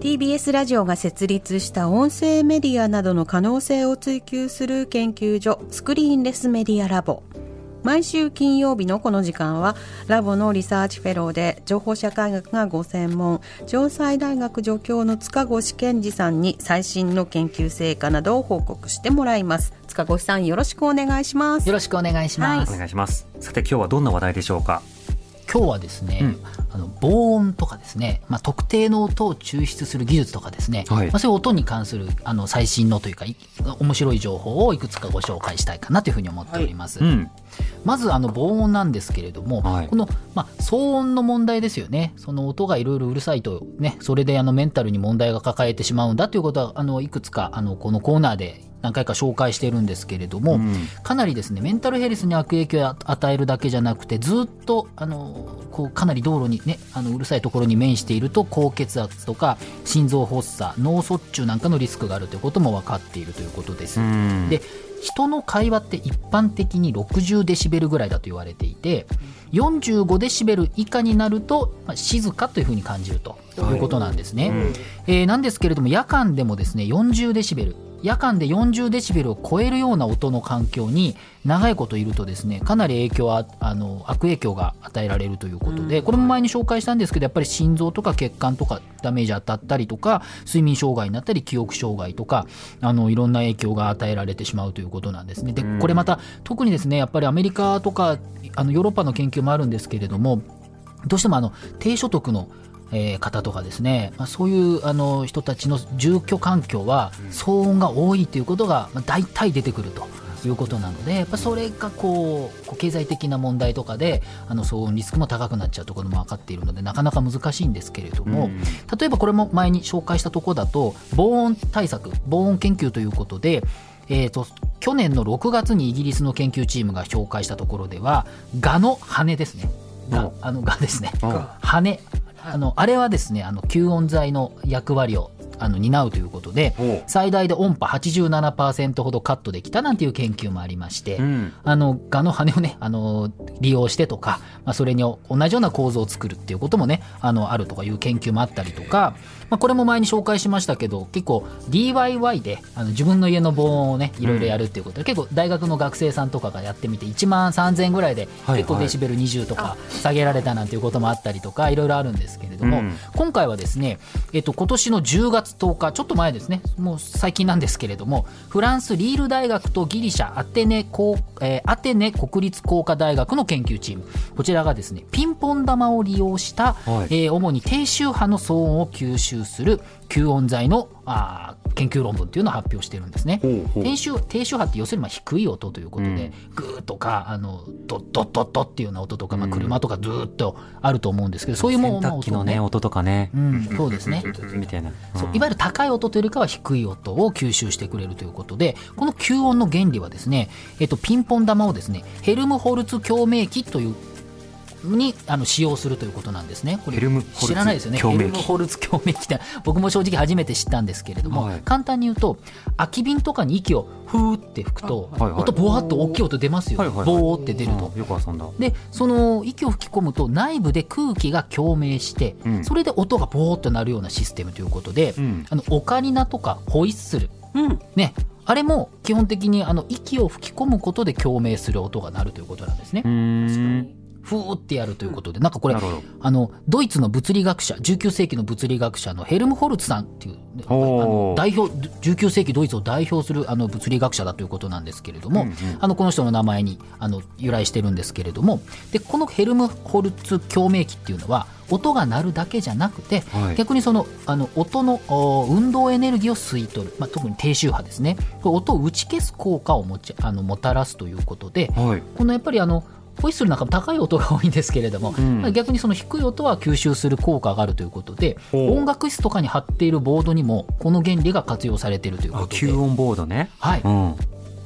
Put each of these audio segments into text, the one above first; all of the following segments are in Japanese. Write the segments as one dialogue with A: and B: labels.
A: TBS ラジオが設立した音声メディアなどの可能性を追求する研究所 Screenless Media Lab。毎週金曜日のこの時間はラボのリサーチフェローで情報社会学がご専門城西大学助教の塚越健司さんに最新の研究成果などを報告してもらいます。塚越さんよろしくお願いします。
B: よろしくお願いします、
C: お願いします。さて今日はどんな話題でしょうか？
B: 今日はですね、うん、あの防音とかですね、まあ、特定の音を抽出する技術とかですね、はい、まあ、そういう音に関するあの最新のというか面白い情報をいくつかご紹介したいかなというふうに思っております。はい。うん、まずあの防音なんですけれども、はい、この、まあ、騒音の問題ですよね。その音がいろいろうるさいと、ね、それであのメンタルに問題が抱えてしまうんだということはあのいくつかあのこのコーナーで何回か紹介してるんですけれども、うん、かなりですねメンタルヘルスに悪影響を与えるだけじゃなくてずっとあのこうかなり道路にねあのうるさいところに面していると高血圧とか心臓発作脳卒中なんかのリスクがあるということも分かっているということです。うん、で人の会話って一般的に60デシベルぐらいだと言われていて45デシベル以下になると、まあ、静かというふうに感じるということなんですね、はい。うん、えー、なんですけれども夜間でもですね40デシベル夜間で40デシベルを超えるような音の環境に長いこといるとですねかなり影響はあの悪影響が与えられるということで、これも前に紹介したんですけどやっぱり心臓とか血管とかダメージ当たったりとか睡眠障害になったり記憶障害とかあのいろんな影響が与えられてしまうということなんですね。でこれまた特にですねやっぱりアメリカとかあのヨーロッパの研究もあるんですけれどもどうしてもあの低所得のえー、方とかですね、まあ、そういうあの人たちの住居環境は騒音が多いということが、まあ、大体出てくると。いうことなのでやっぱそれがこう経済的な問題とかであの騒音リスクも高くなっちゃうところも分かっているのでなかなか難しいんですけれども、うん、例えばこれも前に紹介したところだと防音対策防音研究ということでえーと、去年の6月にイギリスの研究チームが紹介したところではガの羽ですね。があのガですね。羽あのあれはですねあの吸音材の役割をあの担うということで最大で音波87%ほどカットできたなんていう研究もありまして、うん、あのガの羽をねあの利用してとか、まあ、それに同じような構造を作るっていうこともねあのあるとかいう研究もあったりとか、まあ、これも前に紹介しましたけど結構 DIY であの自分の家の防音をねいろいろやるっていうことで、うん、結構大学の学生さんとかがやってみて1万3000円ぐらいで結構デシベル20とか下げられたなんていうこともあったりとかいろいろあるんですけれども、うん、今回はですね、えっと、今年の10月10日ちょっと前ですね。もう最近なんですけれどもフランスリール大学とギリシャアテネ,、えー、アテネ国立工科大学の研究チーム。こちらがですねピンポン玉を利用した、はい、えー、主に低周波の騒音を吸収する吸音材のあ研究論文っていうのを発表してるんですね。低周低周波って要するにまあ低い音ということで、うん、グーとかあのドッドッドッドっていうような音とか、まあ、車とかずっとあると思うんですけど、そういうも
C: の、ね、のね音とかね、
B: うん、そうですね。
C: みたいな、
B: そういわゆる高い音というよりかは低い音を吸収してくれるということでこの吸音の原理はですね、えっと、ピンポン玉をですねヘルムホルツ共鳴器というにあの使用するということなんですね。これ知らないですよね。ヘルムホルツ共鳴器って僕も正直初めて知ったんですけれども、はい、簡単に言うと空き瓶とかに息をふーって吹くと、はいはい、音ボワッと大きい音出ますよ、はいはいはい、ボーって出ると。
C: よく遊んだ。
B: でその息を吹き込むと内部で空気が共鳴して、うん、それで音がボーっとなるようなシステムということで、うん、あのオカリナとかホイッスル、うん、ね。あれも基本的にあの息を吹き込むことで共鳴する音が鳴るということなんですね。ふーってやるということで、なんかこれ、あの、ドイツの物理学者、19世紀の物理学者のヘルムホルツさんっていう、あの代表、19世紀ドイツを代表するあの物理学者だということなんですけれども、うんうん、あの、この人の名前にあの由来してるんですけれども、で、このヘルムホルツ共鳴器っていうのは、音が鳴るだけじゃなくて、はい、逆にそのあの音の運動エネルギーを吸い取る、まあ、特に低周波ですね。音を打ち消す効果をもちあのもたらすということで、はい、このやっぱりあのホイッスルなんかも高い音が多いんですけれども、うん、逆にその低い音は吸収する効果があるということで音楽室とかに貼っているボードにもこの原理が活用されているということで。
C: 吸音ボードね。
B: はい、うん、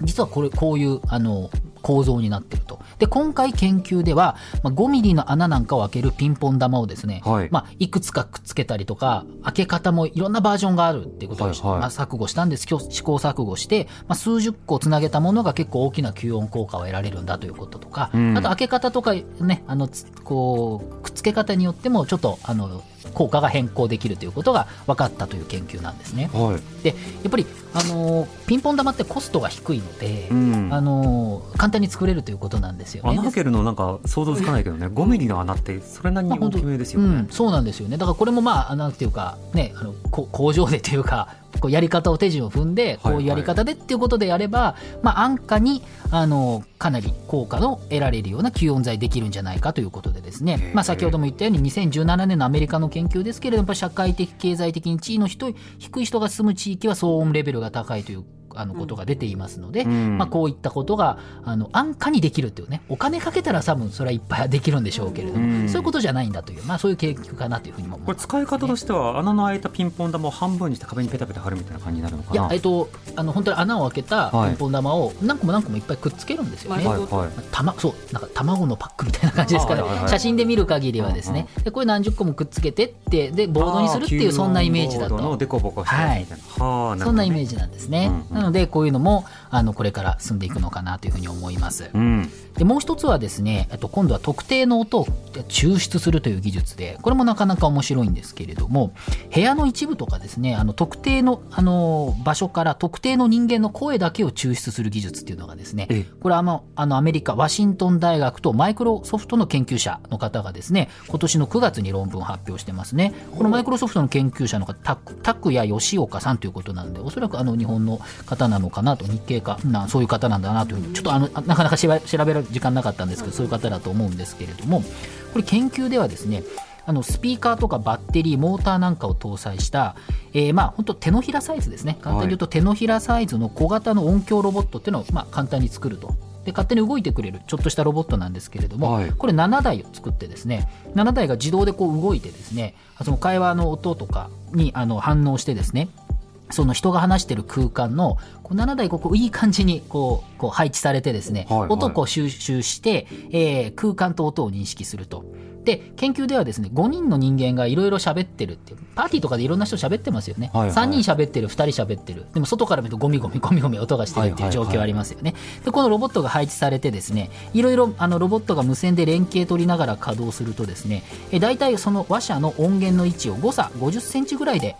B: 実はこれこういうあの構造になってると。で、今回研究では、まあ、5ミリの穴なんかを開けるピンポン玉をですね、はい。まあ、いくつかくっつけたりとか、開け方もいろんなバージョンがあるっていうことを、はいはい、まあ、錯誤したんです。試行錯誤して、まあ、数十個つなげたものが結構大きな吸音効果を得られるんだということとか、うん、あと開け方とかね、あの、こう、くっつけ方によっても、ちょっと、あの、効果が変更できるということが分かったという研究なんですね。はい、でやっぱりあのピンポン玉ってコストが低いので、うん、あの簡単に作れるということなんですよね。
C: 穴開けるのなんか想像つかないけどね、5ミリの穴ってそれなりに大きめですよね、まあうん、
B: そうなんですよね。だからこれもまあなんていうかねあの工場でというかこうやり方を手順を踏んでこういうやり方でっていうことでやれば、まあ、安価にあのかなり効果の得られるような吸音材できるんじゃないかということでですね、まあ、先ほども言ったように2017年のアメリカの研究ですけれども社会的経済的に地位の低い人が住む地域は騒音レベルが高いというあのことが出ていますので、うん、まあ、こういったことがあの安価にできるっていうねお金かけたら多分それはいっぱいできるんでしょうけれども、うん、そういうことじゃないんだという、まあ、そういう研究かなというふうにも思い
C: ます、ね、これ使い方としては穴の開いたピンポン玉を半分にして壁にペタペタ貼るみたいな感じになるのかな？いや、
B: えっと、あの本当に穴を開けたピンポン玉を何個も何個もいっぱいくっつけるんですよね、たまそうなんか卵のパックみたいな感じですから、写真で見る限りはですね、でこれ何十個もくっつけてってでボードにするっていうそんなイメージだと。はい、そんなイメージなんですね、なのでこういうのもあのこれから進んでいくのかなというふうに思います。うん、でもう一つはですね、と今度は特定の音を抽出するという技術で、これもなかなか面白いんですけれども、部屋の一部とかですね、あの特定のあの場所から特定の人間の声だけを抽出する技術っていうのがですね、これはあのあのアメリカ、ワシントン大学とマイクロソフトの研究者の方がですね、今年の9月に論文を発表してますね。このマイクロソフトの研究者の方、拓谷吉岡さんということなんで、おそらくあの日本の方なのかなと、日系かな、そういう方なんだなというふうに、ちょっとあのなかなか調べる時間なかったんですけど、そういう方だと思うんですけれども、これ研究ではですね、あのスピーカーとかバッテリー、モーターなんかを搭載した、えー、まあ本当手のひらサイズですね。簡単に言うと手のひらサイズの小型の音響ロボットっていうのをまあ簡単に作ると。で勝手に動いてくれるちょっとしたロボットなんですけれども、はい、これ7台を作ってですね7台が自動でこう動いてですねその会話の音とかにあの反応してですねその人が話してる空間のこう7台ここいい感じにこうこう配置されてですね、はいはい、音を収集して、えー、空間と音を認識すると。で、研究ではですね、5人の人間がいろいろ喋ってるっていう、パーティーとかでいろんな人喋ってますよね。はいはい、3人喋ってる、2人喋ってる。でも外から見るとゴミゴミゴミゴミ音がしてるっていう状況ありますよね。で、このロボットが配置されてですね、いろいろあのロボットが無線で連携取りながら稼働するとですね、え大体その話者の音源の位置を誤差50センチぐらいで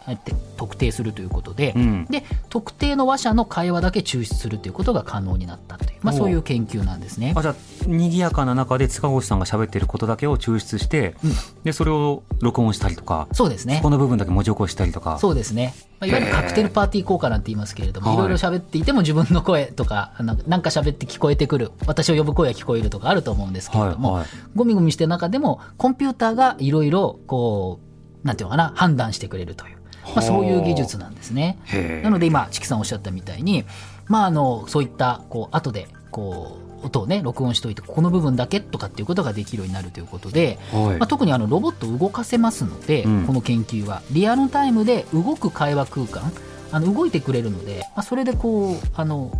B: 特定するということで、うん、で、特定の話者の会話だけ抽出するということが可能になったという、まあそういう研究なんですね。
C: あじゃあ、賑やかな中で塚越さんが喋ってることだけを抽出して、うん。でそれを録音したりとか
B: そうですね。
C: この部分だけ文字起こしたりとか。
B: そうですね、まあ、いわゆるカクテルパーティー効果なんて言いますけれどもい。ろいろ喋っていても自分の声とかなんか喋って聞こえてくる私を呼ぶ声が聞こえるとかあると思うんですけれども、はいはい、ゴミゴミしてる中でもコンピューターがいろいろこうなんていうのかな判断してくれるという、まあ、そういう技術なんですね。なので今チキさんおっしゃったみたいにまああのそういったこう後でこう音をね録音しておいてこの部分だけとかっていうことができるようになるということで、はい、まあ、特にあのロボットを動かせますので、うん、この研究はリアルタイムで動く会話空間あの動いてくれるので、まあ、それでこうあの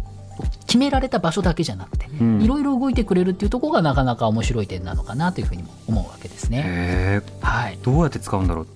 B: 決められた場所だけじゃなくて、いろいろ動いてくれるっていうところがなかなか面白い点なのかなというふうにも思うわけですね。
C: はい、どうやって使うんだろう？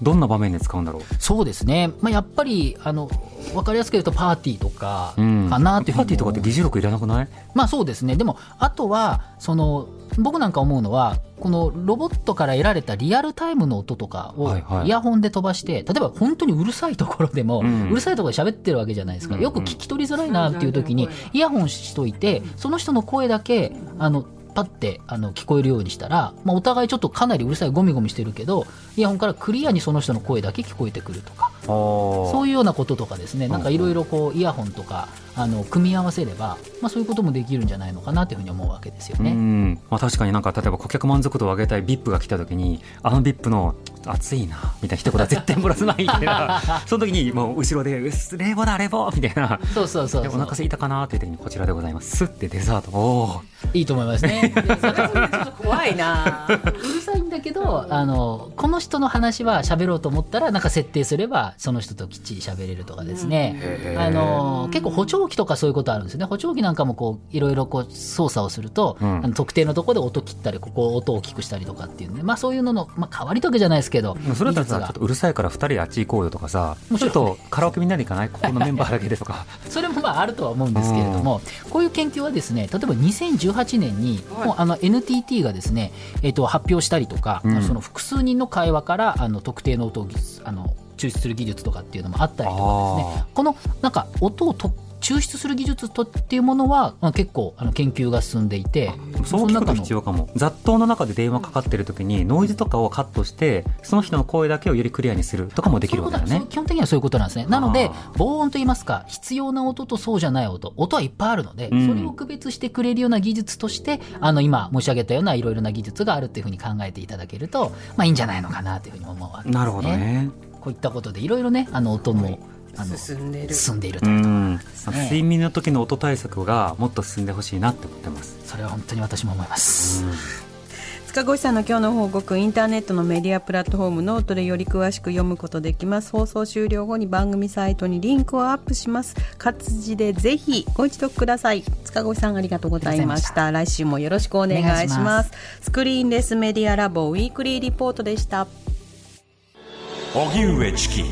C: どんな場面で使うんだろう？
B: そうですね、まあ、やっぱりあの分かりやすく言うとパーティーとかかなという
C: うん、パーティーとかって議事録いらなくない？
B: まあそうですね。でもあとはその僕なんか思うのはこのロボットから得られたリアルタイムの音とかをイヤホンで飛ばして、はいはい、例えば本当にうるさいところでも、うん、うるさいところで喋ってるわけじゃないですか、よく聞き取りづらいなっていう時にイヤホンしといてその人の声だけあのパッてあの聞こえるようにしたら、まあ、お互いちょっとかなりうるさいゴミゴミしてるけどイヤホンからクリアにその人の声だけ聞こえてくるとかそういうようなこととかですね。なんかいろいろこうイヤホンとかあの組み合わせれば、まあ、そういうこともできるんじゃないのかなというふうに思うわけですよね。
C: まあ、確かになんか例えば顧客満足度を上げたい VIP が来た時にあの VIP の暑いなみたいな一言は絶対漏らさないみたいな。その時にもう後ろで「冷房だ冷房」みたいな。
B: そうそうそう
C: お腹すいたかなっていう時にこちらでございます。ってデザート。お
B: いいと思いますね。でそれはそれでちょっと
A: 怖いな。
B: うるさいんだけどあのこの人の話は喋ろうと思ったらなんか設定すればその人ときっちり喋れるとかですね、あの結構補聴器とかそういうことあるんですよね。補聴器なんかもこういろいろこう操作をすると、
C: うん。
B: あの特定のところで音切ったりここ音を大きくしたりとかっていうね、まあ、そういうのの、まあ、代わりとけじゃないですけど
C: それだったらさちょっとうるさいから二人であっち行こうよとかさ
B: ち
C: ょっとカラオケみんなで行かない？ここのメンバーだけでとか。
B: それもまああるとは思うんですけれども、こういう研究はですね例えば2018年にもうあの NTT がですね、えっと発表したりとか、
C: うん。
B: その複数人の会話からあの特定の音をあの抽出する技術とかっていうのもあったりとかですね。このなんか音をと抽出する技術とっていうものは、まあ、結構あの研究が進んでいて
C: そう聞くと必要かも雑踏の中で電話かかってる時にノイズとかをカットしてその人の声だけをよりクリアにするとかもできるわけだね
B: 基本的にはそういうことなんですね。なので
C: あ、
B: 防音といいますか、必要な音とそうじゃない音、音はいっぱいあるので、
C: うん
B: それを区別してくれるような技術として、あの、今申し上げたようないろいろな技術があるっていうふうに考えていただけると、まあいいんじゃないのかなというふうに思うわけです、ね。
C: なるほど。ね
B: こういったことでいろいろね、あの、音も、あの、
A: 進んでる。
B: 進んでいる
C: う
B: というと、
C: ん。
B: ね
C: 睡眠の時の音対策がもっと進んでほしいなって思ってます。
B: それは本当に私も思います。
A: 塚越さんの今日の報告インターネットのメディアプラットフォームノートでより詳しく読むことできます。放送終了後に番組サイトにリンクをアップします。活字でぜひご一読ください。塚越さんありがとうございました。来週もよろしくお願いします。
B: お願いします。
A: スクリーンレスメディアラボウィークリーリポートでした。
D: 荻上チキ